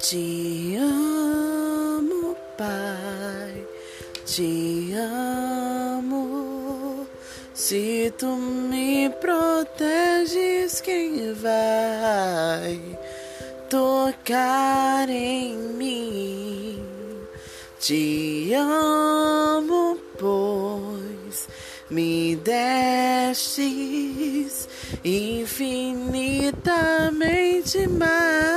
Te amo, Pai, te amo. Se tu me proteges, quem vai tocar em mim? Te amo, pois me destes infinitamente mais